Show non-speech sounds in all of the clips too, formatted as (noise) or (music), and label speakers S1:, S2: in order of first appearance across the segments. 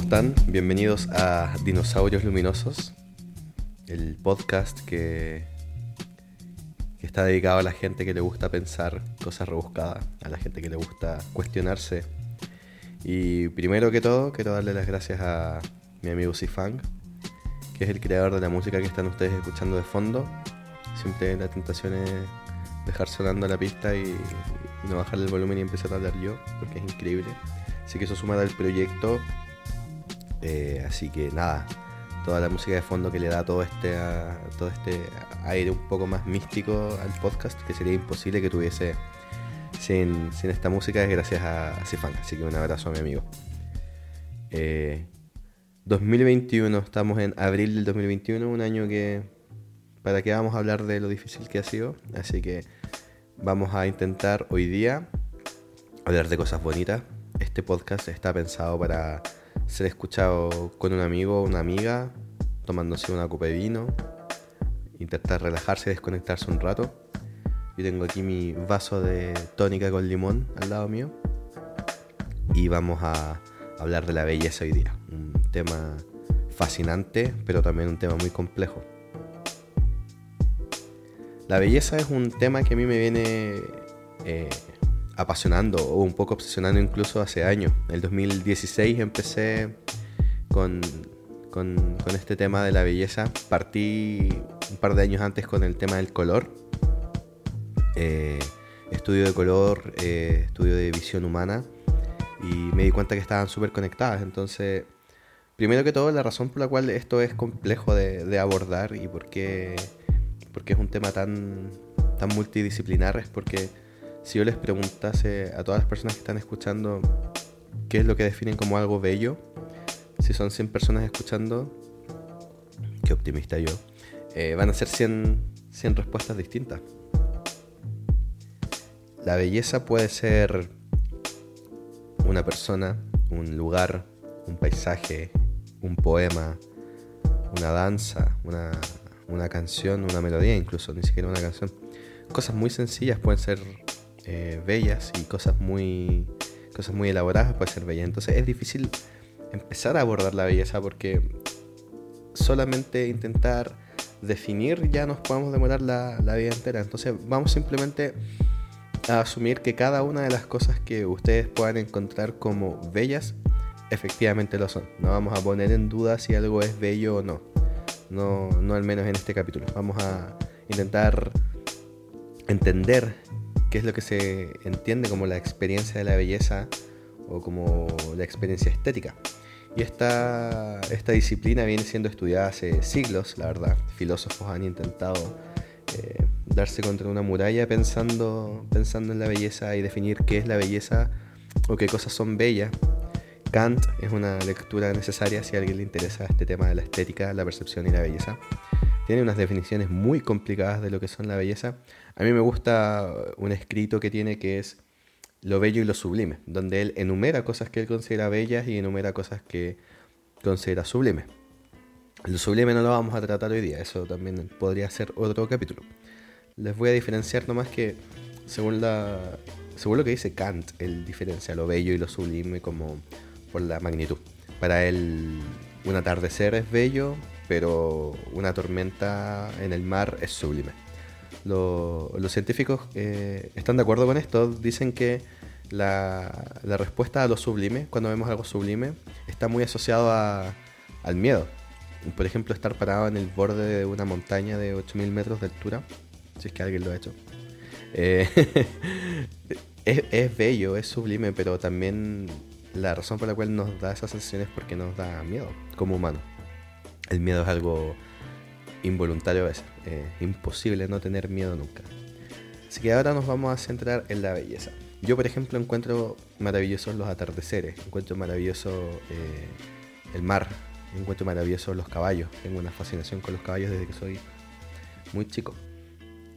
S1: ¿cómo están? Bienvenidos a Dinosaurios Luminosos, el podcast que, que está dedicado a la gente que le gusta pensar cosas rebuscadas, a la gente que le gusta cuestionarse. Y primero que todo, quiero darle las gracias a mi amigo Sifang, que es el creador de la música que están ustedes escuchando de fondo. Siempre la tentación es dejar sonando la pista y, y no bajarle el volumen y empezar a hablar yo, porque es increíble. Así que eso suma al proyecto. Eh, así que nada, toda la música de fondo que le da todo este, todo este aire un poco más místico al podcast, que sería imposible que tuviese sin, esta música, es gracias a, Sifan. Así que un abrazo a mi amigo. 2021, eh, estamos en abril del 2021, un año que para que vamos a hablar de lo difícil que ha sido. Así que vamos a intentar hoy día hablar de cosas bonitas. Este podcast está pensado para ser escuchado con un amigo o una amiga, tomándose una copa de vino, intentar relajarse y desconectarse un rato. Yo tengo aquí mi vaso de tónica con limón al lado mío y vamos a hablar de la belleza hoy día. Un tema fascinante, pero también un tema muy complejo. La belleza es un tema que a mí me viene eh, apasionando o un poco obsesionando incluso hace años. En el 2016 empecé con, con, este tema de la belleza. Partí un par de años antes con el tema del color. Eh, estudio de color, eh, estudio de visión humana y me di cuenta que estaban súper conectadas. Entonces, primero que todo, la razón por la cual esto es complejo de, de abordar y por qué porque es un tema tan, tan multidisciplinar, es porque si yo les preguntase a todas las personas que están escuchando qué es lo que definen como algo bello, si son 100 personas escuchando, qué optimista yo, eh, van a ser 100, 100 respuestas distintas. La belleza puede ser una persona, un lugar, un paisaje, un poema, una danza, una, una canción, una melodía incluso, ni siquiera una canción. Cosas muy sencillas pueden ser eh, bellas y cosas muy, cosas muy elaboradas pueden ser bellas. Entonces es difícil empezar a abordar la belleza porque solamente intentar definir ya nos podemos demorar la, la vida entera. Entonces vamos simplemente a asumir que cada una de las cosas que ustedes puedan encontrar como bellas efectivamente lo son. No vamos a poner en duda si algo es bello o no no, no al menos en este capítulo. Vamos a intentar entender qué es lo que se entiende como la experiencia de la belleza o como la experiencia estética. Y esta, esta disciplina viene siendo estudiada hace siglos, la verdad. Filósofos han intentado eh, darse contra una muralla pensando, pensando en la belleza y definir qué es la belleza o qué cosas son bellas Kant es una lectura necesaria si a alguien le interesa este tema de la estética, la percepción y la belleza. Tiene unas definiciones muy complicadas de lo que son la belleza. A mí me gusta un escrito que tiene que es lo bello y lo sublime, donde él enumera cosas que él considera bellas y enumera cosas que considera sublimes. Lo sublime no lo vamos a tratar hoy día, eso también podría ser otro capítulo. Les voy a diferenciar nomás que según, la, según lo que dice Kant, él diferencia lo bello y lo sublime como por la magnitud. Para él un atardecer es bello, pero una tormenta en el mar es sublime. los científicos eh, están de acuerdo con esto, dicen que la, respuesta a lo sublime, cuando vemos algo sublime, está muy asociado al miedo. Por ejemplo, estar parado en el borde de una montaña de 8.000 metros de altura, si es que alguien lo ha hecho. Eh, (laughs) es, bello, es sublime, pero también la razón por la cual nos da esas sensaciones es porque nos da miedo como humano. El miedo es algo involuntario a veces, eh, imposible no tener miedo nunca. Así que ahora nos vamos a centrar en la belleza. Yo, por ejemplo, encuentro maravillosos los atardeceres, encuentro maravilloso eh, el mar, encuentro maravillosos los caballos. Tengo una fascinación con los caballos desde que soy muy chico.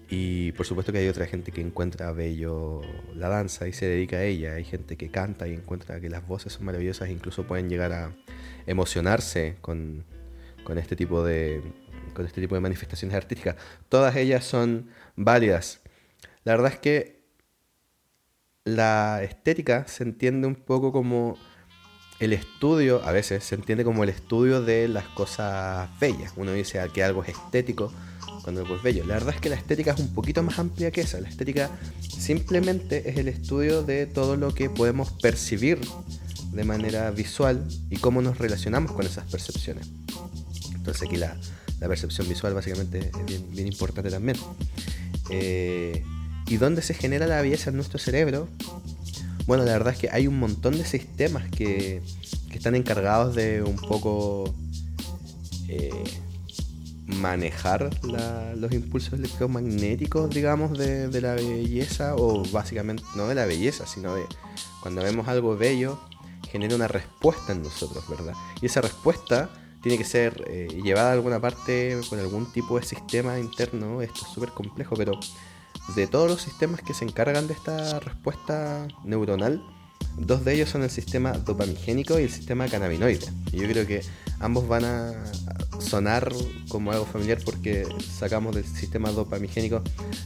S1: Y por supuesto que hay otra gente que encuentra bello la danza y se dedica a ella. Hay gente que canta y encuentra que las voces son maravillosas incluso pueden llegar a emocionarse con, este, tipo de, con este tipo de manifestaciones artísticas. Todas ellas son válidas. La verdad es que la estética se entiende un poco como el estudio, a veces se entiende como el estudio de las cosas bellas. Uno dice que algo es estético cuando algo es bello. La verdad es que la estética es un poquito más amplia que esa. La estética simplemente es el estudio de todo lo que podemos percibir de manera visual y cómo nos relacionamos con esas percepciones. Entonces aquí la, percepción visual básicamente es bien, importante también. Eh, ¿Y dónde se genera la belleza en nuestro cerebro? Bueno, la verdad es que hay un montón de sistemas que, están encargados de un poco eh, manejar los impulsos electromagnéticos, digamos, de, de, la belleza, o básicamente no de la belleza, sino de cuando vemos algo bello, genera una respuesta en nosotros, ¿verdad? Y esa respuesta tiene que ser eh, llevada a alguna parte con algún tipo de sistema interno, esto es súper complejo, pero de todos los sistemas que se encargan de esta respuesta neuronal, dos de ellos son el sistema dopamigénico y el sistema cannabinoide. Y yo creo que ambos van a sonar como algo familiar porque sacamos del sistema dopamigénico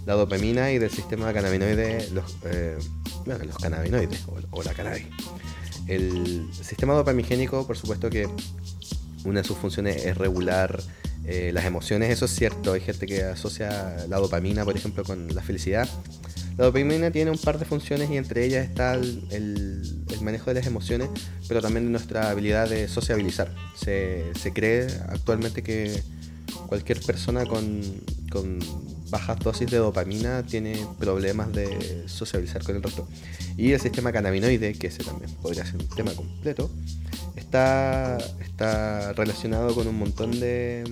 S1: la dopamina y del sistema cannabinoide los, eh, los cannabinoides o, la cannabis. El sistema dopamigénico, por supuesto que una de sus funciones es regular eh, las emociones, eso es cierto. Hay gente que asocia la dopamina, por ejemplo, con la felicidad. La dopamina tiene un par de funciones y entre ellas está el, manejo de las emociones, pero también nuestra habilidad de sociabilizar. Se, cree actualmente que cualquier persona con, con, bajas dosis de dopamina tiene problemas de sociabilizar con el resto. Y el sistema cannabinoide, que ese también podría ser un tema completo, está, está relacionado con un montón de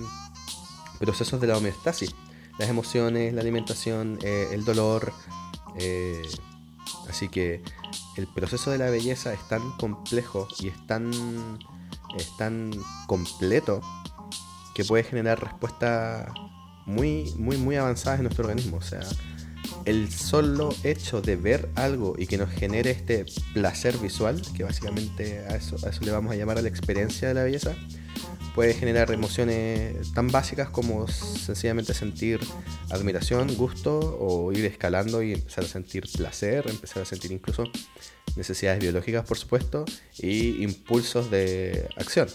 S1: procesos de la homeostasis, las emociones, la alimentación, eh, el dolor. Eh, así que el proceso de la belleza es tan complejo y es tan, completo que puede generar respuestas muy, muy, muy avanzadas en nuestro organismo. O sea, el solo hecho de ver algo y que nos genere este placer visual, que básicamente a eso, le vamos a llamar la experiencia de la belleza, puede generar emociones tan básicas como sencillamente sentir admiración, gusto o ir escalando y empezar a sentir placer, empezar a sentir incluso necesidades biológicas, por supuesto, y impulsos de acción.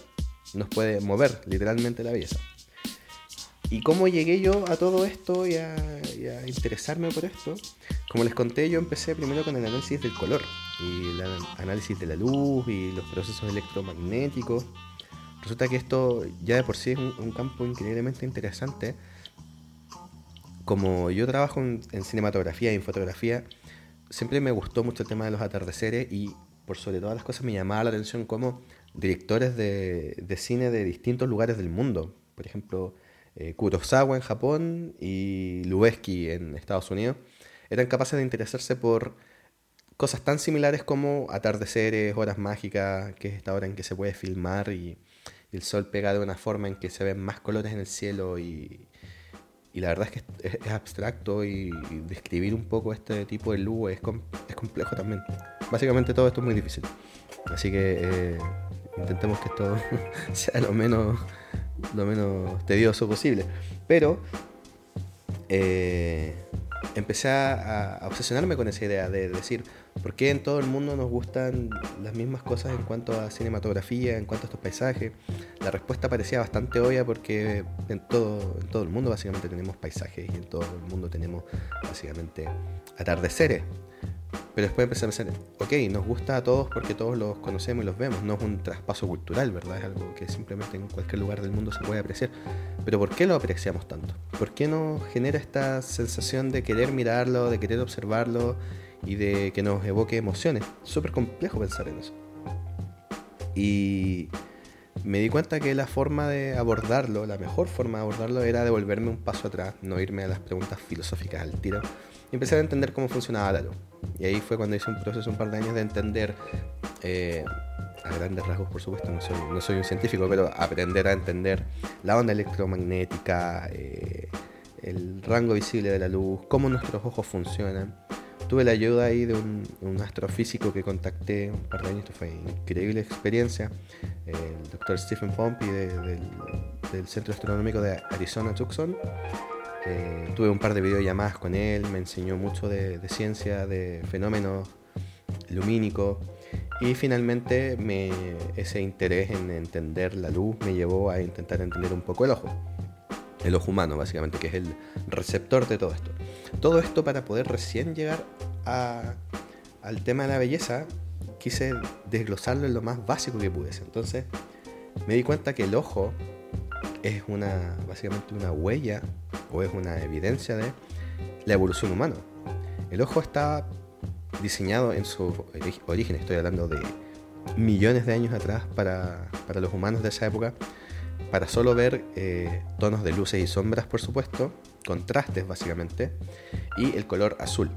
S1: Nos puede mover literalmente la belleza. ¿Y cómo llegué yo a todo esto y a, interesarme por esto? Como les conté, yo empecé primero con el análisis del color y el análisis de la luz y los procesos electromagnéticos Resulta que esto ya de por sí es un, campo increíblemente interesante. Como yo trabajo en, cinematografía y en fotografía, siempre me gustó mucho el tema de los atardeceres y por sobre todas las cosas me llamaba la atención como directores de, cine de distintos lugares del mundo, por ejemplo, eh, Kurosawa en Japón y Lubezki en Estados Unidos, eran capaces de interesarse por cosas tan similares como atardeceres, horas mágicas, que es esta hora en que se puede filmar y el sol pega de una forma en que se ven más colores en el cielo y, la verdad es que es, abstracto y, describir un poco este tipo de luz es, es complejo también. Básicamente todo esto es muy difícil. Así que eh, intentemos que esto (laughs) sea lo menos, lo menos tedioso posible. Pero eh, empecé a, obsesionarme con esa idea de decir, ¿por qué en todo el mundo nos gustan las mismas cosas en cuanto a cinematografía, en cuanto a estos paisajes? La respuesta parecía bastante obvia porque en todo, en todo el mundo básicamente tenemos paisajes y en todo el mundo tenemos básicamente atardeceres. Pero después empecé a pensar, ok, nos gusta a todos porque todos los conocemos y los vemos, no es un traspaso cultural, ¿verdad? Es algo que simplemente en cualquier lugar del mundo se puede apreciar. Pero ¿por qué lo apreciamos tanto? ¿Por qué nos genera esta sensación de querer mirarlo, de querer observarlo y de que nos evoque emociones? Súper complejo pensar en eso. Y me di cuenta que la forma de abordarlo, la mejor forma de abordarlo era devolverme un paso atrás, no irme a las preguntas filosóficas al tiro y empecé a entender cómo funcionaba la luz. Y ahí fue cuando hice un proceso un par de años de entender, eh, a grandes rasgos por supuesto, no soy, no soy, un científico, pero aprender a entender la onda electromagnética, eh, el rango visible de la luz, cómo nuestros ojos funcionan. Tuve la ayuda ahí de un, astrofísico que contacté un par de años, esto fue increíble experiencia, el doctor Stephen Pompey del, del Centro Astronómico de Arizona Tucson eh, tuve un par de videollamadas con él, me enseñó mucho de, ciencia, de fenómenos lumínicos Y finalmente me, ese interés en entender la luz me llevó a intentar entender un poco el ojo. El ojo humano, básicamente, que es el receptor de todo esto. Todo esto para poder recién llegar al tema de la belleza, quise desglosarlo en lo más básico que pudiese. Entonces me di cuenta que el ojo es una, básicamente una huella o es una evidencia de la evolución humana. El ojo está diseñado en su origen, estoy hablando de millones de años atrás para, los humanos de esa época, para solo ver eh, tonos de luces y sombras, por supuesto, contrastes básicamente, y el color azul.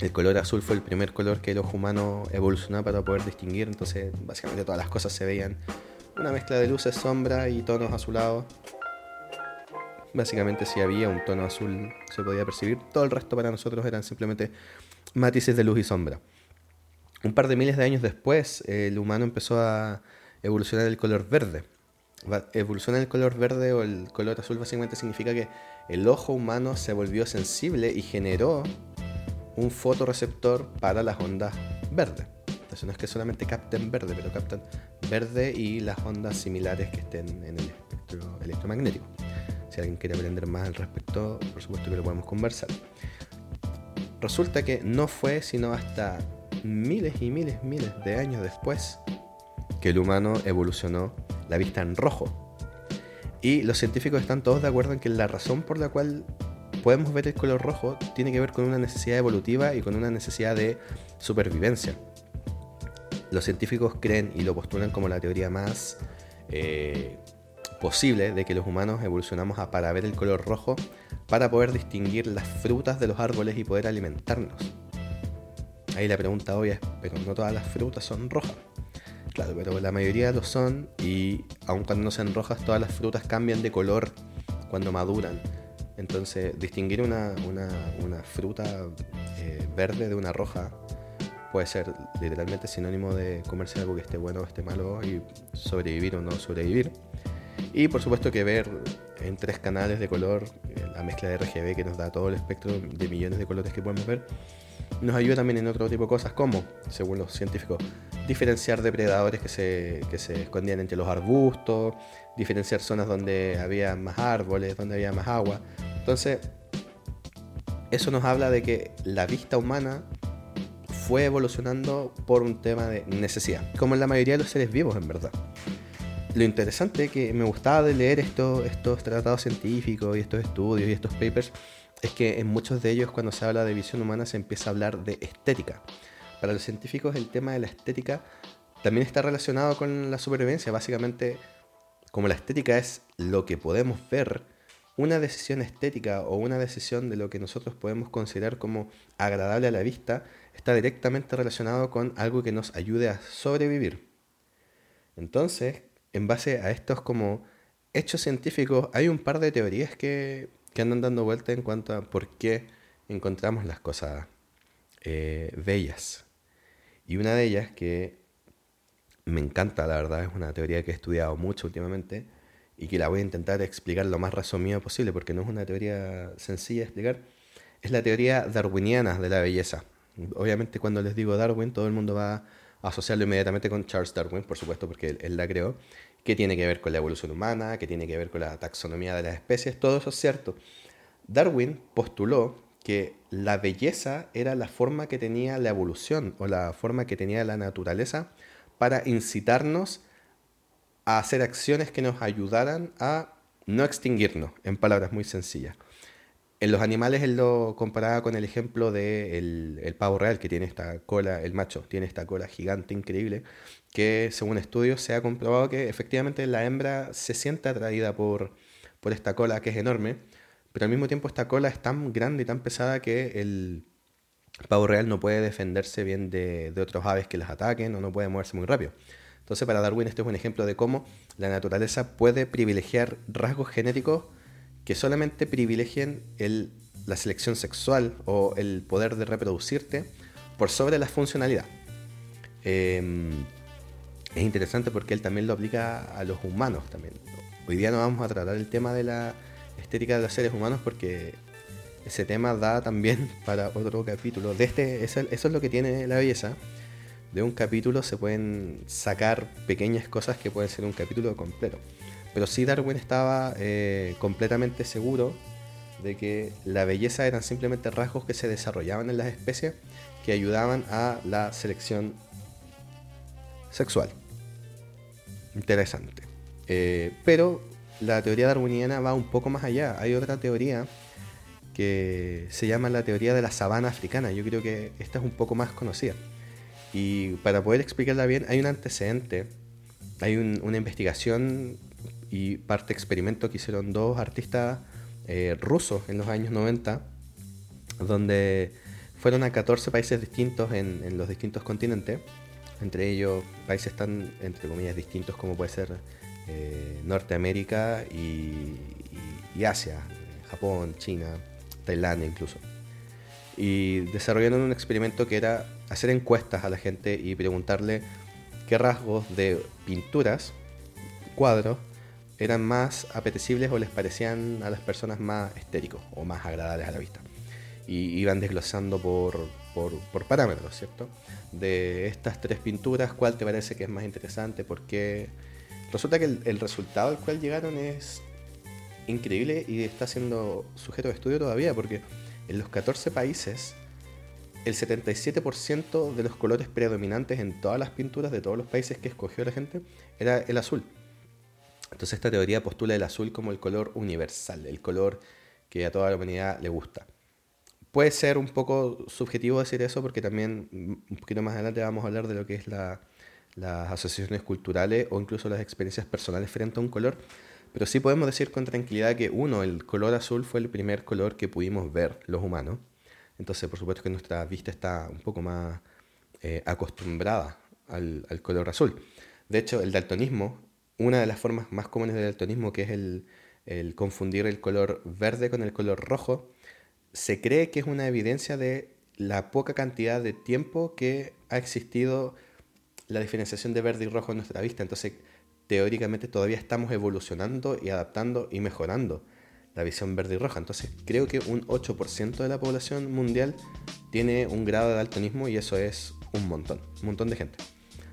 S1: El color azul fue el primer color que el ojo humano evolucionó para poder distinguir, entonces básicamente todas las cosas se veían una mezcla de luces, sombra y tonos azulados. Básicamente si había un tono azul se podía percibir, todo el resto para nosotros eran simplemente matices de luz y sombra. Un par de miles de años después, el humano empezó a evolucionar el color verde. Evolucionar el color verde o el color azul básicamente significa que el ojo humano se volvió sensible y generó un fotoreceptor para las ondas verdes. Entonces no es que solamente capten verde, pero captan verde y las ondas similares que estén en el espectro electromagnético. Si alguien quiere aprender más al respecto, por supuesto que lo podemos conversar. Resulta que no fue sino hasta miles y miles, miles de años después que el humano evolucionó la vista en rojo. Y los científicos están todos de acuerdo en que la razón por la cual podemos ver el color rojo tiene que ver con una necesidad evolutiva y con una necesidad de supervivencia. Los científicos creen y lo postulan como la teoría más eh, posible de que los humanos evolucionamos a, para ver el color rojo para poder distinguir las frutas de los árboles y poder alimentarnos. Ahí la pregunta obvia es, pero no todas las frutas son rojas. Claro, pero la mayoría lo son y aun cuando no sean rojas, todas las frutas cambian de color cuando maduran. Entonces, distinguir una, fruta eh, verde de una roja puede ser literalmente sinónimo de comerse algo que esté bueno o esté malo y sobrevivir o no sobrevivir. Y por supuesto que ver en tres canales de color la mezcla de RGB que nos da todo el espectro de millones de colores que podemos ver, nos ayuda también en otro tipo de cosas como, según los científicos, diferenciar depredadores que se, que se escondían entre los arbustos, diferenciar zonas donde había más árboles, donde había más agua. Entonces, eso nos habla de que la vista humana fue evolucionando por un tema de necesidad, como en la mayoría de los seres vivos en verdad. Lo interesante que me gustaba de leer estos, estos tratados científicos y estos estudios y estos papers es que en muchos de ellos cuando se habla de visión humana se empieza a hablar de estética. Para los científicos el tema de la estética también está relacionado con la supervivencia. Básicamente, como la estética es lo que podemos ver, una decisión estética o una decisión de lo que nosotros podemos considerar como agradable a la vista está directamente relacionado con algo que nos ayude a sobrevivir. Entonces, en base a estos como hechos científicos, hay un par de teorías que, andan dando vuelta en cuanto a por qué encontramos las cosas eh, bellas. Y una de ellas que me encanta, la verdad, es una teoría que he estudiado mucho últimamente y que la voy a intentar explicar lo más resumido posible porque no es una teoría sencilla de explicar, es la teoría darwiniana de la belleza. Obviamente cuando les digo Darwin, todo el mundo va a asociarlo inmediatamente con Charles Darwin, por supuesto, porque él, la creó, que tiene que ver con la evolución humana, que tiene que ver con la taxonomía de las especies, todo eso es cierto. Darwin postuló que la belleza era la forma que tenía la evolución o la forma que tenía la naturaleza para incitarnos a hacer acciones que nos ayudaran a no extinguirnos, en palabras muy sencillas. En los animales él lo comparaba con el ejemplo del el pavo real, que tiene esta cola, el macho, tiene esta cola gigante, increíble, que según estudios se ha comprobado que efectivamente la hembra se siente atraída por, por esta cola que es enorme, pero al mismo tiempo esta cola es tan grande y tan pesada que el pavo real no puede defenderse bien de, de otros aves que las ataquen o no puede moverse muy rápido. Entonces para Darwin este es un ejemplo de cómo la naturaleza puede privilegiar rasgos genéticos que solamente privilegien el, la selección sexual o el poder de reproducirte por sobre la funcionalidad. Em, es interesante porque él también lo aplica a los humanos también. Hoy día no vamos a tratar el tema de la estética de los seres humanos porque ese tema da también (laughs) para otro capítulo. De este, eso, eso es lo que tiene la belleza. De un capítulo se pueden sacar pequeñas cosas que pueden ser un capítulo completo. Pero sí Darwin estaba eh, completamente seguro de que la belleza eran simplemente rasgos que se desarrollaban en las especies que ayudaban a la selección sexual. Interesante. Eh, pero la teoría darwiniana va un poco más allá. Hay otra teoría que se llama la teoría de la sabana africana. Yo creo que esta es un poco más conocida. Y para poder explicarla bien, hay un antecedente, hay una investigación y parte experimento que hicieron dos artistas eh, rusos en los años 90, donde fueron a 14 países distintos en, los distintos continentes, entre ellos países tan, entre comillas, distintos como puede ser eh, Norteamérica y, Asia, Japón, China, Tailandia incluso. Y desarrollaron un experimento que era hacer encuestas a la gente y preguntarle qué rasgos de pinturas, cuadros, eran más apetecibles o les parecían a las personas más estéricos o más agradables a la vista. Y iban desglosando por, por, parámetros, ¿cierto? De estas tres pinturas, ¿cuál te parece que es más interesante? ¿Por qué? Resulta que el, resultado al cual llegaron es increíble y está siendo sujeto de estudio todavía, porque en los 14 países, el 77% de los colores predominantes en todas las pinturas de todos los países que escogió la gente era el azul. Entonces esta teoría postula el azul como el color universal, el color que a toda la humanidad le gusta. Puede ser un poco subjetivo decir eso porque también mm, un poquito más adelante vamos a hablar de lo que es las asociaciones culturales o incluso las experiencias personales frente a un color. Pero sí podemos decir con tranquilidad que uno, el color azul fue el primer color que pudimos ver los humanos. Entonces por supuesto que nuestra vista está un poco más eh, acostumbrada al, color azul. De hecho, el daltonismo una de las formas más comunes del daltonismo, que es el, confundir el color verde con el color rojo, se cree que es una evidencia de la poca cantidad de tiempo que ha existido la diferenciación de verde y rojo en nuestra vista. Entonces, teóricamente todavía estamos evolucionando y adaptando y mejorando la visión verde y roja. Entonces, creo que un 8% de la población mundial tiene un grado de daltonismo y eso es un montón, un montón de gente.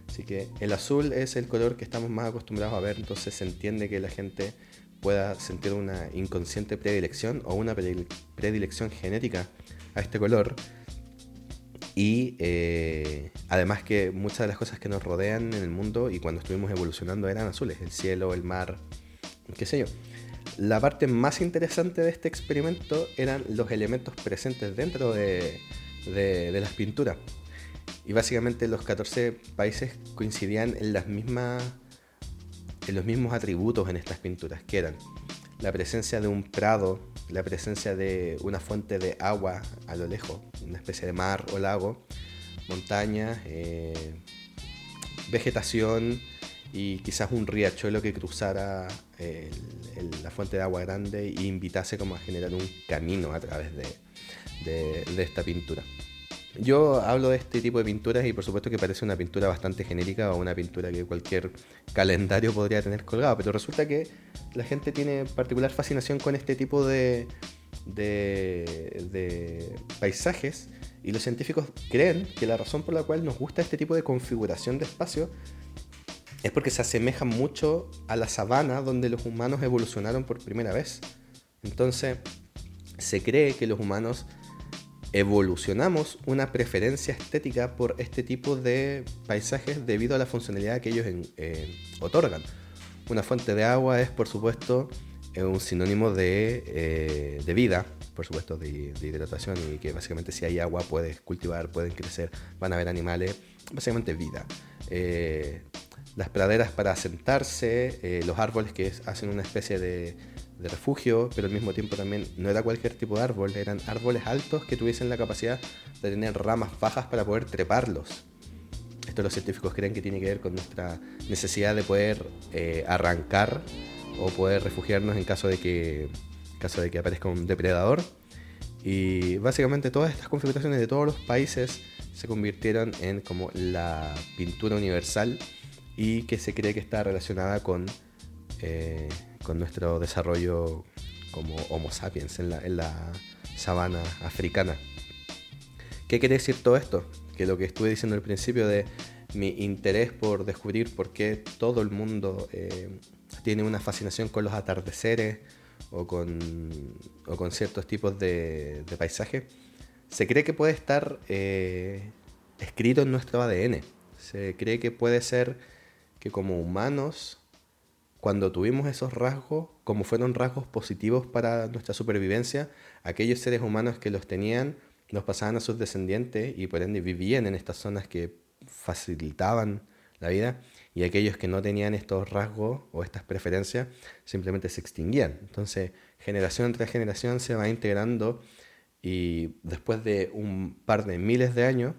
S1: Así que el azul es el color que estamos más acostumbrados a ver, entonces se entiende que la gente pueda sentir una inconsciente predilección o una predilección genética a este color. Y eh, además que muchas de las cosas que nos rodean en el mundo y cuando estuvimos evolucionando eran azules, el cielo, el mar, qué sé yo. La parte más interesante de este experimento eran los elementos presentes dentro de, de las pinturas. Y básicamente los 14 países coincidían en las mismas en los mismos atributos en estas pinturas, que eran la presencia de un prado, la presencia de una fuente de agua a lo lejos, una especie de mar o lago, montañas, eh, vegetación y quizás un riachuelo que cruzara la fuente de agua grande e invitase como a generar un camino a través de esta pintura. Yo hablo de este tipo de pinturas y por supuesto que parece una pintura bastante genérica o una pintura que cualquier calendario podría tener colgado, pero resulta que la gente tiene particular fascinación con este tipo de, de, paisajes y los científicos creen que la razón por la cual nos gusta este tipo de configuración de espacio es porque se asemeja mucho a la sabana donde los humanos evolucionaron por primera vez. Entonces, se cree que los humanos evolucionamos una preferencia estética por este tipo de paisajes debido a la funcionalidad que ellos eh, otorgan. Una fuente de agua es, por supuesto, eh, un sinónimo de, eh, de vida, por supuesto, de, hidratación y que básicamente si hay agua puedes cultivar, pueden crecer, van a haber animales, básicamente vida. las praderas para asentarse, los árboles que hacen una especie de, de refugio, pero al mismo tiempo también no era cualquier tipo de árbol, eran árboles altos que tuviesen la capacidad de tener ramas bajas para poder treparlos. Esto los científicos creen que tiene que ver con nuestra necesidad de poder eh, arrancar o poder refugiarnos en caso de que caso de que aparezca un depredador. Y básicamente todas estas configuraciones de todos los países se convirtieron en como la pintura universal y que se cree que está relacionada con eh, con nuestro desarrollo como Homo sapiens en la, sabana africana. ¿Qué quiere decir todo esto? Que lo que estuve diciendo al principio de mi interés por descubrir por qué todo el mundo eh, tiene una fascinación con los atardeceres o con, o con ciertos tipos de, de paisajes, se cree que puede estar eh, escrito en nuestro ADN. Se cree que puede ser que como humanos, cuando tuvimos esos rasgos, como fueron rasgos positivos para nuestra supervivencia, aquellos seres humanos que los tenían los pasaban a sus descendientes y por ende vivían en estas zonas que facilitaban la vida y aquellos que no tenían estos rasgos o estas preferencias simplemente se extinguían. Entonces, generación tras generación se va integrando y después de un par de miles de años,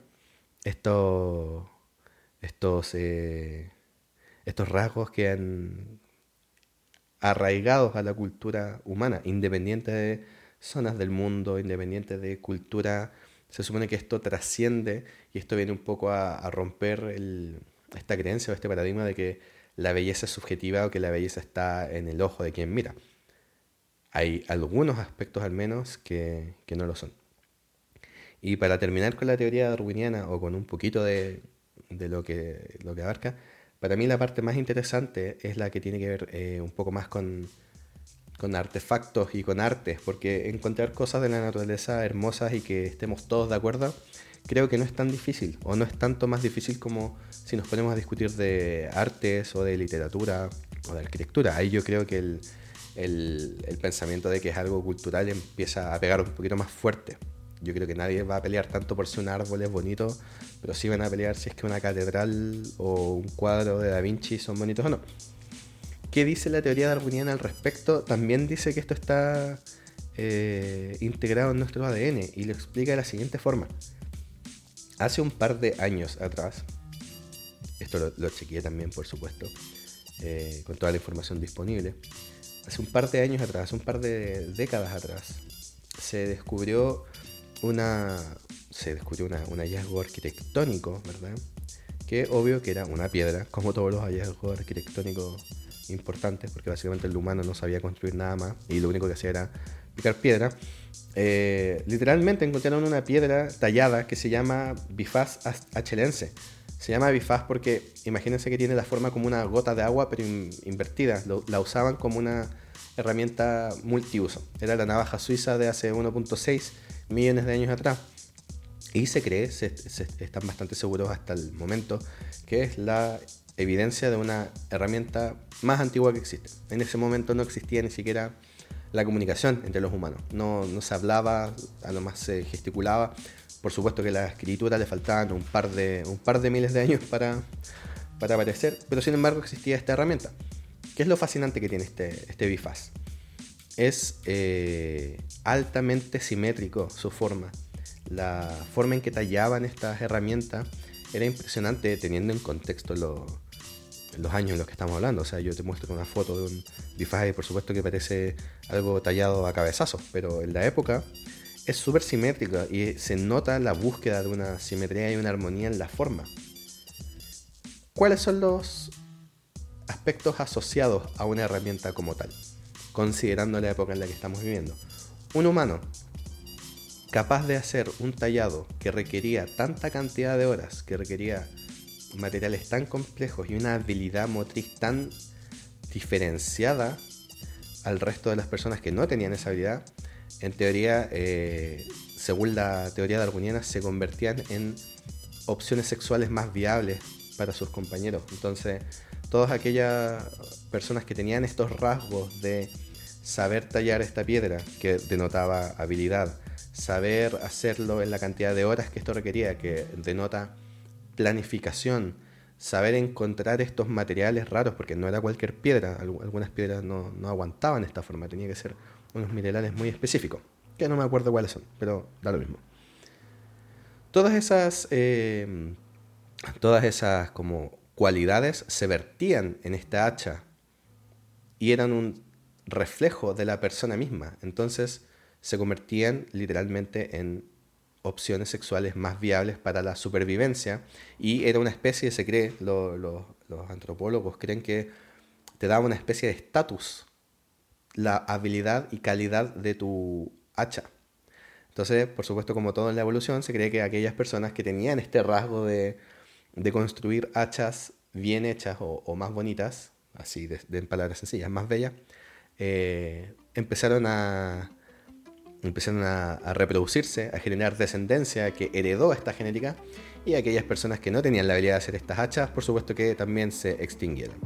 S1: estos, estos, eh, estos rasgos quedan arraigados a la cultura humana, independiente de zonas del mundo, independiente de cultura. Se supone que esto trasciende y esto viene un poco a, romper esta creencia o este paradigma de que la belleza es subjetiva o que la belleza está en el ojo de quien mira. Hay algunos aspectos al menos que, no lo son. Y para terminar con la teoría darwiniana o con un poquito de, lo, que, lo que abarca, para mí la parte más interesante es la que tiene que ver eh, un poco más con, con artefactos y con artes, porque encontrar cosas de la naturaleza hermosas y que estemos todos de acuerdo, creo que no es tan difícil, o no es tanto más difícil como si nos ponemos a discutir de artes o de literatura o de arquitectura. Ahí yo creo que el, el, pensamiento de que es algo cultural empieza a pegar un poquito más fuerte. Yo creo que nadie va a pelear tanto por si un árbol es bonito, pero sí van a pelear si es que una catedral o un cuadro de Da Vinci son bonitos o no. ¿Qué dice la teoría darwiniana al respecto? También dice que esto está eh, integrado en nuestro ADN y lo explica de la siguiente forma. Hace un par de años atrás, esto lo, chequeé también por supuesto, eh, con toda la información disponible, hace un par de años atrás, un par de décadas atrás, se descubrió una, se descubrió un hallazgo arquitectónico, ¿verdad? Que obvio que era una piedra, como todos los hallazgos arquitectónicos importantes, porque básicamente el humano no sabía construir nada más y lo único que hacía era picar piedra. Eh, literalmente encontraron una piedra tallada que se llama bifaz achelense. Se llama bifaz porque imagínense que tiene la forma como una gota de agua, pero invertida. la usaban como una herramienta multiuso. Era la navaja suiza de hace 1.6 millones de años atrás. Y se cree, se, están bastante seguros hasta el momento, que es la evidencia de una herramienta más antigua que existe. En ese momento no existía ni siquiera la comunicación entre los humanos. No, no se hablaba, a lo más se gesticulaba, por supuesto que la escritura le faltaban un par de, un par de miles de años para, para aparecer, pero sin embargo existía esta herramienta. ¿Qué es lo fascinante que tiene este, este bifaz? Es eh, altamente simétrico su forma. La forma en que tallaban estas herramientas era impresionante teniendo en contexto los años en los que estamos hablando. O sea, yo te muestro una foto de un bifaz y por supuesto que parece algo tallado a cabezazos, pero en la época es súper simétrica y se nota la búsqueda de una simetría y una armonía en la forma. ¿Cuáles son los aspectos asociados a una herramienta como tal, considerando la época en la que estamos viviendo? Un humano capaz de hacer un tallado que requería tanta cantidad de horas, que requería materiales tan complejos y una habilidad motriz tan diferenciada al resto de las personas que no tenían esa habilidad, en teoría, eh, según la teoría darwiniana, se convertían en opciones sexuales más viables para sus compañeros. Entonces, todas aquellas personas que tenían estos rasgos de saber tallar esta piedra, que denotaba habilidad, saber hacerlo en la cantidad de horas que esto requería, que denota planificación, saber encontrar estos materiales raros, porque no era cualquier piedra, algunas piedras no, no aguantaban esta forma, tenía que ser unos minerales muy específicos, que no me acuerdo cuáles son, pero da lo mismo. Todas esas, eh, todas esas como cualidades se vertían en esta hacha y eran un reflejo de la persona misma. Entonces se convertían literalmente en opciones sexuales más viables para la supervivencia y era una especie, se cree, los antropólogos creen que te daba una especie de estatus la habilidad y calidad de tu hacha. Entonces, por supuesto, como todo en la evolución, se cree que aquellas personas que tenían este rasgo de, de construir hachas bien hechas o, más bonitas, así de, en palabras sencillas, más bellas, eh, empezaron a empezaron a, reproducirse, a generar descendencia que heredó esta genética y aquellas personas que no tenían la habilidad de hacer estas hachas, por supuesto que también se extinguieron.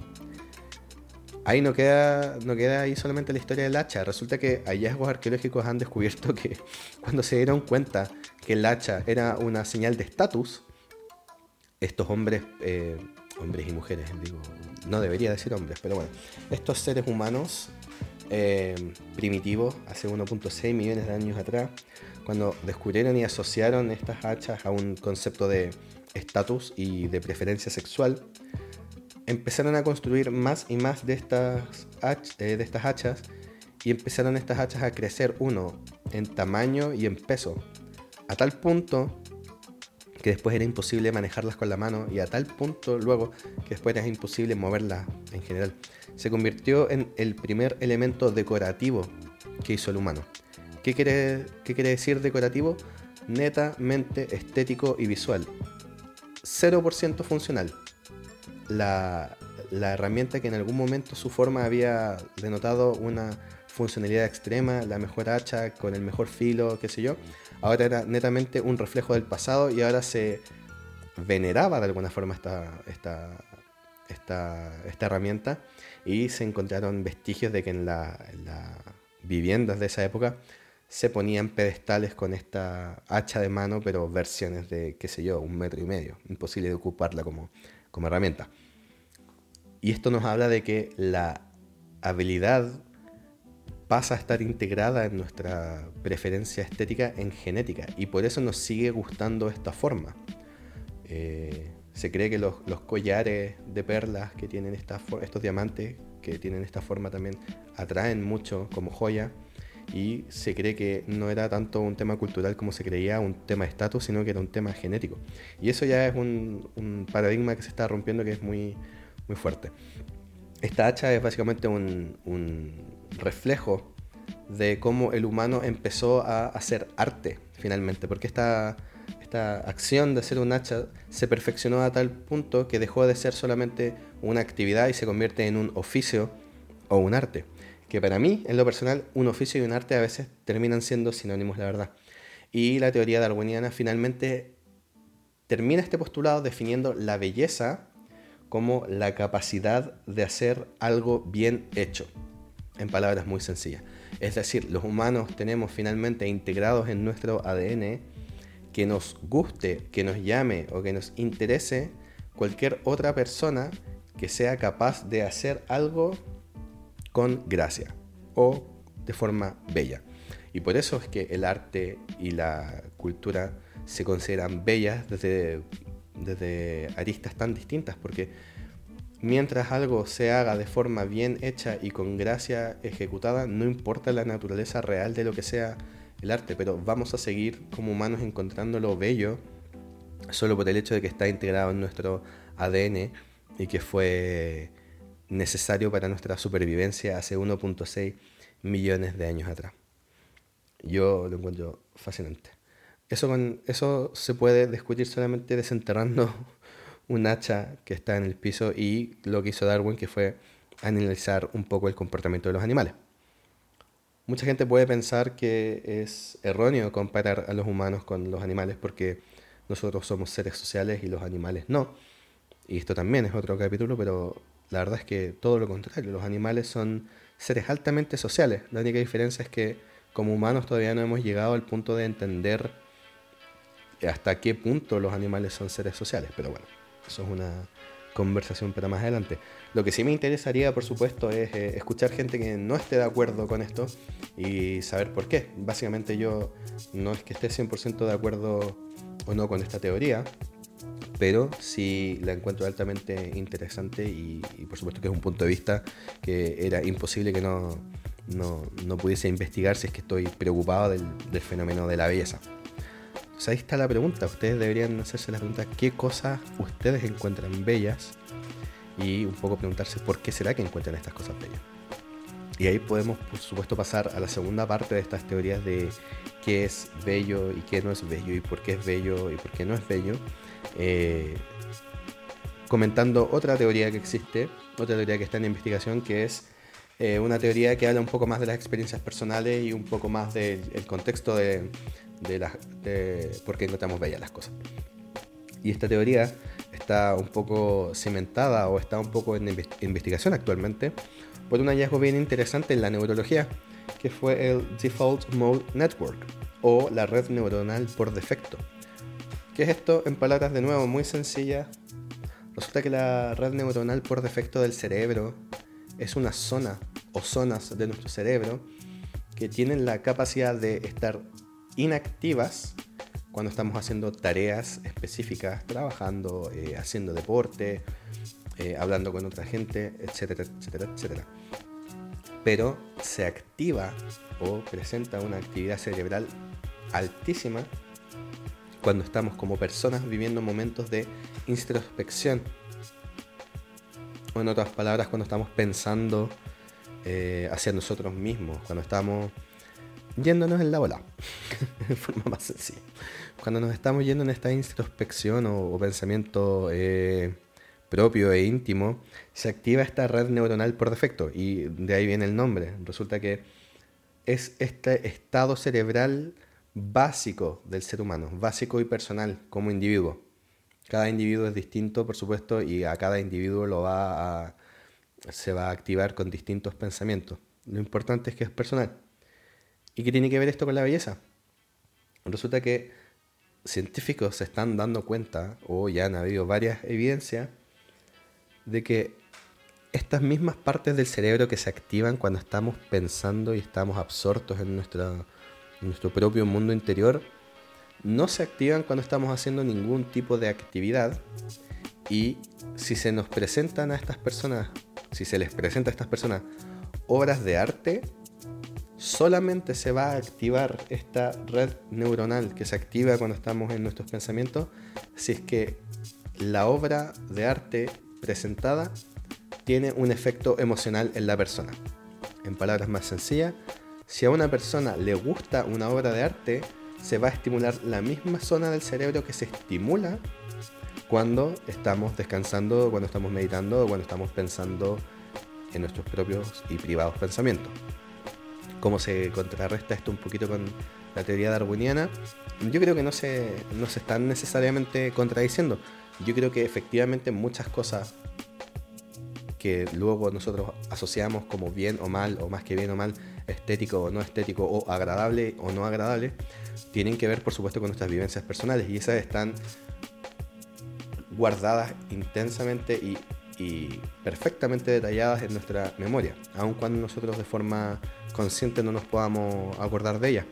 S1: Ahí no queda, no queda ahí solamente la historia del hacha. Resulta que hallazgos arqueológicos han descubierto que (laughs) cuando se dieron cuenta que el hacha era una señal de estatus, estos hombres, eh, hombres y mujeres, digo, no debería decir hombres, pero bueno, estos seres humanos eh, primitivos hace 1.6 millones de años atrás, cuando descubrieron y asociaron estas hachas a un concepto de estatus y de preferencia sexual, empezaron a construir más y más de estas, eh, de estas hachas y empezaron estas hachas a crecer, uno, en tamaño y en peso, a tal punto que después era imposible manejarlas con la mano y a tal punto luego que después era imposible moverlas en general. Se convirtió en el primer elemento decorativo que hizo el humano. ¿Qué quiere, decir decorativo? Netamente estético y visual. 0% funcional la, herramienta que en algún momento su forma había denotado una funcionalidad extrema, la mejor hacha con el mejor filo, qué sé yo, ahora era netamente un reflejo del pasado y ahora se veneraba de alguna forma esta, esta, esta, herramienta y se encontraron vestigios de que en, las viviendas de esa época se ponían pedestales con esta hacha de mano, pero versiones de, qué sé yo, un metro y medio, imposible de ocuparla como, como herramienta. Y esto nos habla de que la habilidad pasa a estar integrada en nuestra preferencia estética en genética y por eso nos sigue gustando esta forma. Eh, se cree que los, collares de perlas que tienen esta, estos diamantes que tienen esta forma también atraen mucho como joya y se cree que no era tanto un tema cultural como se creía, un tema de estatus, sino que era un tema genético. Y eso ya es un, paradigma que se está rompiendo que es muy, muy fuerte. Esta hacha es básicamente un, reflejo de cómo el humano empezó a hacer arte finalmente, porque esta, esta acción de hacer un hacha se perfeccionó a tal punto que dejó de ser solamente una actividad y se convierte en un oficio o un arte que para mí, en lo personal, un oficio y un arte a veces terminan siendo sinónimos, la verdad. Y la teoría darwiniana finalmente termina este postulado definiendo la belleza como la capacidad de hacer algo bien hecho, en palabras muy sencillas. Es decir, los humanos tenemos finalmente integrados en nuestro ADN que nos guste, que nos llame o que nos interese cualquier otra persona que sea capaz de hacer algo con gracia o de forma bella. Y por eso es que el arte y la cultura se consideran bellas desde, desde aristas tan distintas, porque mientras algo se haga de forma bien hecha y con gracia ejecutada, no importa la naturaleza real de lo que sea el arte, pero vamos a seguir como humanos encontrando lo bello solo por el hecho de que está integrado en nuestro ADN y que fue necesario para nuestra supervivencia hace 1.6 millones de años atrás. Yo lo encuentro fascinante. Eso, se puede discutir solamente desenterrando (laughs) un hacha que está en el piso y lo que hizo Darwin, que fue analizar un poco el comportamiento de los animales. Mucha gente puede pensar que es erróneo comparar a los humanos con los animales porque nosotros somos seres sociales y los animales no. Y esto también es otro capítulo, pero la verdad es que todo lo contrario, los animales son seres altamente sociales. La única diferencia es que como humanos todavía no hemos llegado al punto de entender hasta qué punto los animales son seres sociales. Pero bueno, eso es una conversación para más adelante. Lo que sí me interesaría, por supuesto, es eh, escuchar gente que no esté de acuerdo con esto y saber por qué. Básicamente yo no es que esté 100% de acuerdo o no con esta teoría, pero sí la encuentro altamente interesante y, por supuesto que es un punto de vista que era imposible que no, no, pudiese investigar si es que estoy preocupado del, fenómeno de la belleza. Ahí está la pregunta, ustedes deberían hacerse la pregunta qué cosas ustedes encuentran bellas y un poco preguntarse por qué será que encuentran estas cosas bellas. Y ahí podemos, por supuesto, pasar a la segunda parte de estas teorías de qué es bello y qué no es bello, y por qué es bello y por qué no es bello. Eh, comentando otra teoría que existe, otra teoría que está en investigación, que es eh, una teoría que habla un poco más de las experiencias personales y un poco más del contexto de, de, por qué encontramos bellas las cosas. Y esta teoría está un poco cimentada o está un poco en investigación actualmente por un hallazgo bien interesante en la neurología, que fue el Default Mode Network o la red neuronal por defecto. ¿Qué es esto? En palabras de nuevo muy sencillas, resulta que la red neuronal por defecto del cerebro es una zona o zonas de nuestro cerebro que tienen la capacidad de estar inactivas cuando estamos haciendo tareas específicas, trabajando, eh, haciendo deporte, eh, hablando con otra gente, etcétera, etcétera, etcétera. Pero se activa o presenta una actividad cerebral altísima cuando estamos como personas viviendo momentos de introspección. O en otras palabras, cuando estamos pensando eh, hacia nosotros mismos, cuando estamos yéndonos en la bola, (laughs) de forma más sencilla. Cuando nos estamos yendo en esta introspección o, pensamiento eh, propio e íntimo, se activa esta red neuronal por defecto y de ahí viene el nombre. Resulta que es este estado cerebral básico del ser humano, básico y personal como individuo. Cada individuo es distinto, por supuesto, y a cada individuo lo va se va a activar con distintos pensamientos. Lo importante es que es personal. ¿Y qué tiene que ver esto con la belleza? Resulta que científicos se están dando cuenta, o ya han habido varias evidencias, de que estas mismas partes del cerebro que se activan cuando estamos pensando y estamos absortos en, nuestro propio mundo interior, no se activan cuando estamos haciendo ningún tipo de actividad y si se nos presentan a estas personas, si se les presenta a estas personas obras de arte, solamente se va a activar esta red neuronal que se activa cuando estamos en nuestros pensamientos si es que la obra de arte presentada tiene un efecto emocional en la persona. En palabras más sencillas, si a una persona le gusta una obra de arte, se va a estimular la misma zona del cerebro que se estimula cuando estamos descansando, cuando estamos meditando o cuando estamos pensando en nuestros propios y privados pensamientos. ¿Cómo se contrarresta esto un poquito con la teoría darwiniana? Yo creo que no se, no se están necesariamente contradiciendo yo creo que efectivamente muchas cosas que luego nosotros asociamos como bien o mal, o más que bien o mal, estético o no estético, o agradable o no agradable, tienen que ver por supuesto con nuestras vivencias personales y esas están guardadas intensamente y, perfectamente detalladas en nuestra memoria, aun cuando nosotros de forma consciente no nos podamos acordar de ellas.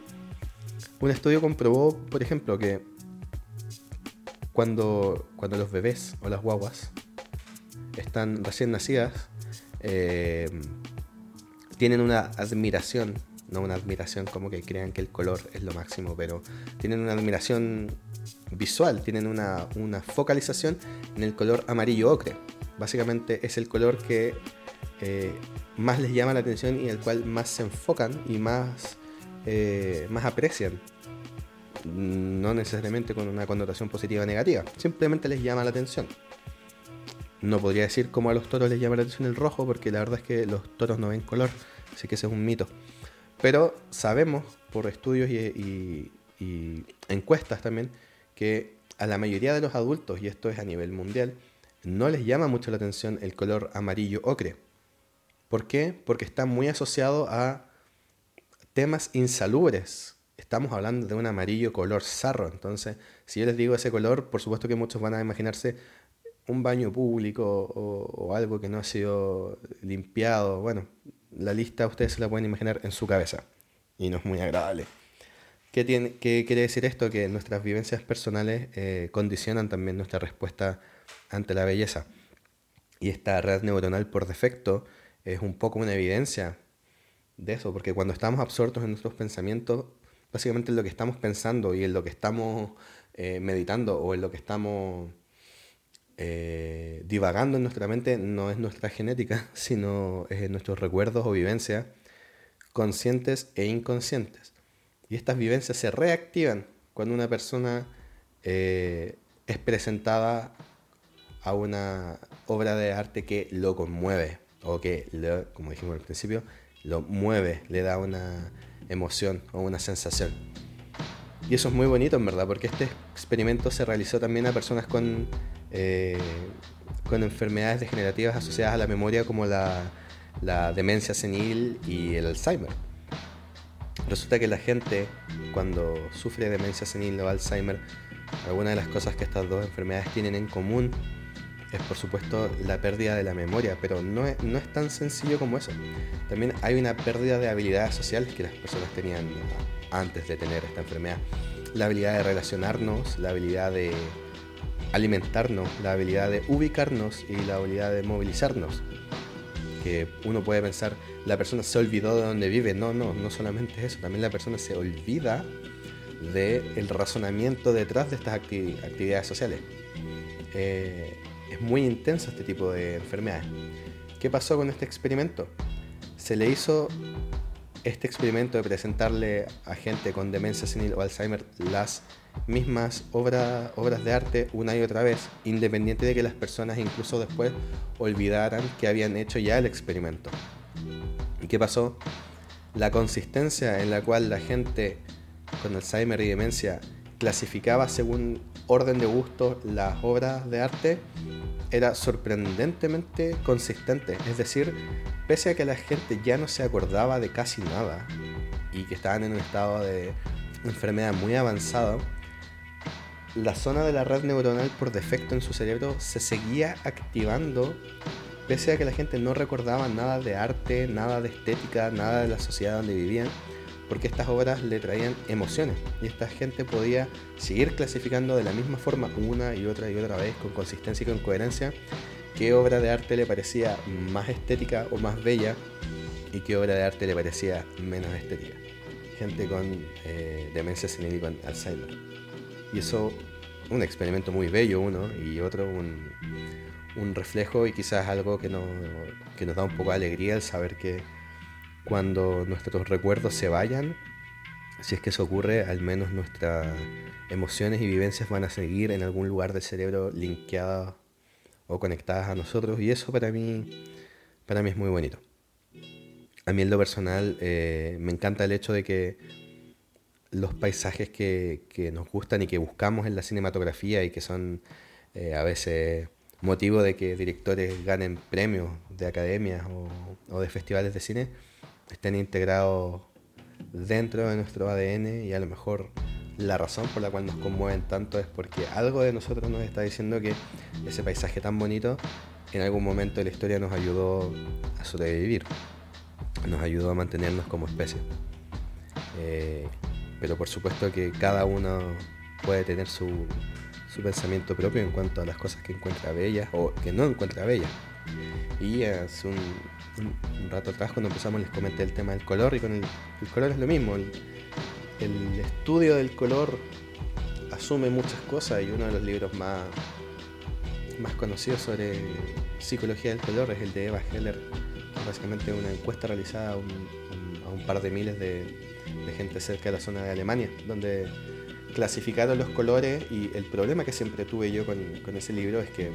S1: Un estudio comprobó, por ejemplo, que cuando, cuando los bebés o las guaguas están recién nacidas, eh, tienen una admiración, no una admiración como que crean que el color es lo máximo, pero tienen una admiración visual, tienen una, focalización en el color amarillo ocre. Básicamente es el color que eh, más les llama la atención y el cual más se enfocan y más, eh, más aprecian no necesariamente con una connotación positiva o negativa, simplemente les llama la atención. No podría decir cómo a los toros les llama la atención el rojo, porque la verdad es que los toros no ven color, así que ese es un mito. Pero sabemos por estudios y, encuestas también que a la mayoría de los adultos, y esto es a nivel mundial, no les llama mucho la atención el color amarillo ocre. ¿Por qué? Porque está muy asociado a temas insalubres, estamos hablando de un amarillo color sarro. Entonces, si yo les digo ese color, por supuesto que muchos van a imaginarse un baño público o, algo que no ha sido limpiado. Bueno, la lista ustedes se la pueden imaginar en su cabeza y no es muy agradable. ¿Qué, quiere decir esto? Que nuestras vivencias personales eh, condicionan también nuestra respuesta ante la belleza. Y esta red neuronal por defecto es un poco una evidencia de eso, porque cuando estamos absortos en nuestros pensamientos, básicamente en lo que estamos pensando y en lo que estamos eh, meditando o en lo que estamos eh, divagando en nuestra mente no es nuestra genética, (laughs) sino es nuestros recuerdos o vivencias conscientes e inconscientes. Y estas vivencias se reactivan cuando una persona eh, es presentada a una obra de arte que lo conmueve o que, como dijimos al principio, lo mueve, le da una emoción o una sensación. Y eso es muy bonito, en verdad, porque este experimento se realizó también a personas con, eh, con enfermedades degenerativas asociadas a la memoria como la, la demencia senil y el Alzheimer. Resulta que la gente cuando sufre demencia senil o Alzheimer, alguna de las cosas que estas dos enfermedades tienen en común es por supuesto la pérdida de la memoria, pero no es, no es tan sencillo como eso. También hay una pérdida de habilidades sociales que las personas tenían antes de tener esta enfermedad. La habilidad de relacionarnos, la habilidad de alimentarnos, la habilidad de ubicarnos y la habilidad de movilizarnos. Que uno puede pensar, la persona se olvidó de dónde vive. No, no, no solamente eso, también la persona se olvida del razonamiento detrás de estas actividades sociales. Eh, es muy intenso este tipo de enfermedades. ¿Qué pasó con este experimento? Se le hizo este experimento de presentarle a gente con demencia senil o Alzheimer las mismas obras de arte una y otra vez, independiente de que las personas incluso después olvidaran que habían hecho ya el experimento. ¿Y qué pasó? La consistencia en la cual la gente con Alzheimer y demencia clasificaba según orden de gusto las obras de arte era sorprendentemente consistente. Es decir, pese a que la gente ya no se acordaba de casi nada y que estaban en un estado de enfermedad muy avanzado, la zona de la red neuronal por defecto en su cerebro se seguía activando pese a que la gente no recordaba nada de arte, nada de estética, nada de la sociedad donde vivían porque estas obras le traían emociones y esta gente podía seguir clasificando de la misma forma una y otra y otra vez con consistencia y con coherencia qué obra de arte le parecía más estética o más bella y qué obra de arte le parecía menos estética. Gente con eh, demencia senil y con Alzheimer. Y eso, un experimento muy bello uno y otro un, un reflejo y quizás algo que, no, que nos da un poco de alegría el saber que cuando nuestros recuerdos se vayan, si es que eso ocurre, al menos nuestras emociones y vivencias van a seguir en algún lugar del cerebro linkeadas o conectadas a nosotros y eso para mí, para mí es muy bonito. A mí en lo personal eh, me encanta el hecho de que los paisajes que, nos gustan y que buscamos en la cinematografía y que son eh, a veces motivo de que directores ganen premios de academias o de festivales de cine, estén integrados dentro de nuestro ADN y a lo mejor la razón por la cual nos conmueven tanto es porque algo de nosotros nos está diciendo que ese paisaje tan bonito en algún momento de la historia nos ayudó a sobrevivir, nos ayudó a mantenernos como especie. Eh, pero por supuesto que cada uno puede tener su, su pensamiento propio en cuanto a las cosas que encuentra bellas o que no encuentra bellas. Y es un, un, rato atrás cuando empezamos les comenté el tema del color y con el, color es lo mismo. El, estudio del color asume muchas cosas y uno de los libros más, más conocidos sobre psicología del color es el de Eva Heller, básicamente una encuesta realizada a un, par de miles de, de gente cerca de la zona de Alemania, donde clasificaron los colores y el problema que siempre tuve yo con, con, ese libro es que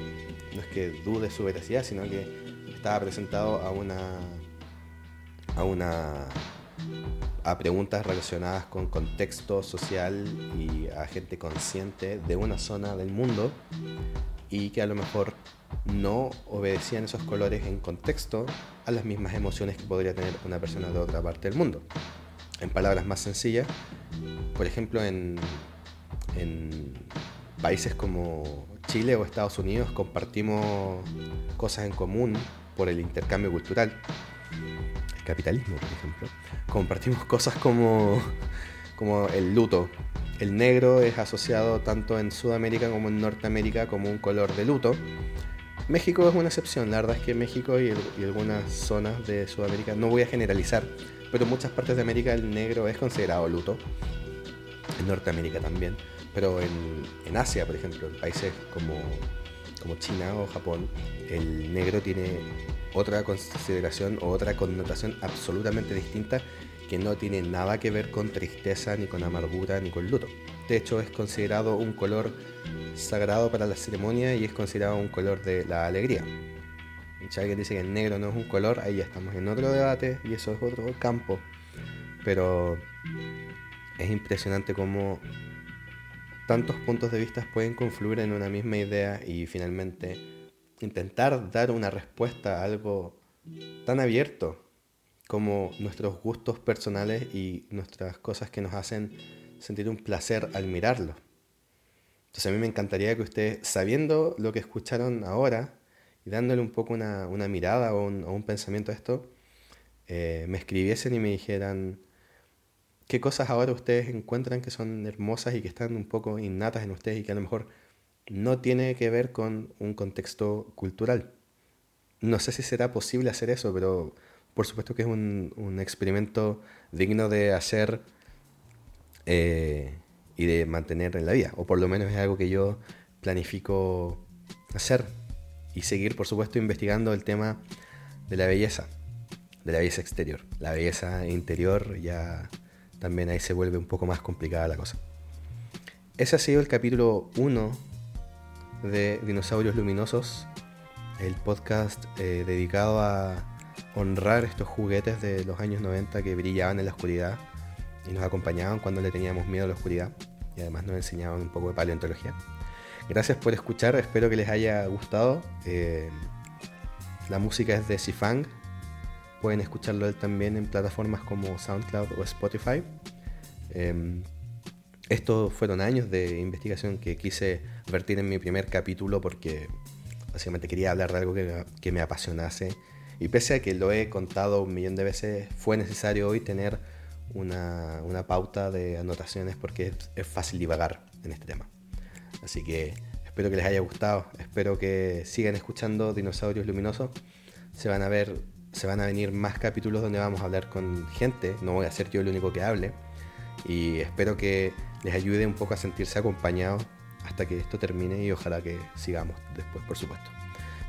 S1: no es que dude su veracidad, sino que estaba presentado a una a una a preguntas relacionadas con contexto social y a gente consciente de una zona del mundo y que a lo mejor no obedecían esos colores en contexto a las mismas emociones que podría tener una persona de otra parte del mundo. En palabras más sencillas, por ejemplo, en, en países como Chile o Estados Unidos compartimos cosas en común por el intercambio cultural. El capitalismo, por ejemplo. Compartimos cosas como, como el luto. El negro es asociado tanto en Sudamérica como en Norteamérica como un color de luto. México es una excepción, la verdad es que México y, algunas zonas de Sudamérica, no voy a generalizar, pero en muchas partes de América el negro es considerado luto. En Norteamérica también, pero en, en Asia, por ejemplo, en países como como China o Japón, el negro tiene otra consideración o otra connotación absolutamente distinta que no tiene nada que ver con tristeza, ni con amargura, ni con luto. Este hecho es considerado un color sagrado para la ceremonia y es considerado un color de la alegría. Si alguien dice que el negro no es un color, ahí ya estamos en otro debate y eso es otro campo. Pero es impresionante cómo tantos puntos de vista pueden confluir en una misma idea y finalmente intentar dar una respuesta a algo tan abierto como nuestros gustos personales y nuestras cosas que nos hacen sentir un placer al mirarlo. Entonces a mí me encantaría que ustedes, sabiendo lo que escucharon ahora y dándole un poco una, mirada o un, pensamiento a esto, eh, me escribiesen y me dijeran qué cosas ahora ustedes encuentran que son hermosas y que están un poco innatas en ustedes y que a lo mejor no tiene que ver con un contexto cultural. No sé si será posible hacer eso, pero por supuesto que es un, experimento digno de hacer eh, y de mantener en la vida, o por lo menos es algo que yo planifico hacer y seguir, por supuesto, investigando el tema de la belleza, de la belleza exterior. La belleza interior ya también ahí se vuelve un poco más complicada la cosa. Ese ha sido el capítulo 1 de Dinosaurios Luminosos, el podcast eh, dedicado a honrar estos juguetes de los años 90 que brillaban en la oscuridad y nos acompañaban cuando le teníamos miedo a la oscuridad y además nos enseñaban un poco de paleontología. Gracias por escuchar, espero que les haya gustado. Eh, la música es de Sifang, pueden escucharlo también en plataformas como SoundCloud o Spotify. Eh, estos fueron años de investigación que quise vertir en mi primer capítulo porque básicamente quería hablar de algo que, me apasionase. Y pese a que lo he contado un millón de veces, fue necesario hoy tener una, una pauta de anotaciones porque es, fácil divagar en este tema. Así que espero que les haya gustado, espero que sigan escuchando Dinosaurios Luminosos. Se van a ver, se van a venir más capítulos donde vamos a hablar con gente, no voy a ser yo el único que hable. Y espero que les ayude un poco a sentirse acompañados hasta que esto termine y ojalá que sigamos después, por supuesto.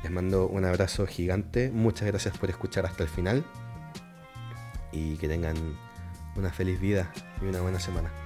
S1: Les mando un abrazo gigante, muchas gracias por escuchar hasta el final y que tengan una feliz vida y una buena semana.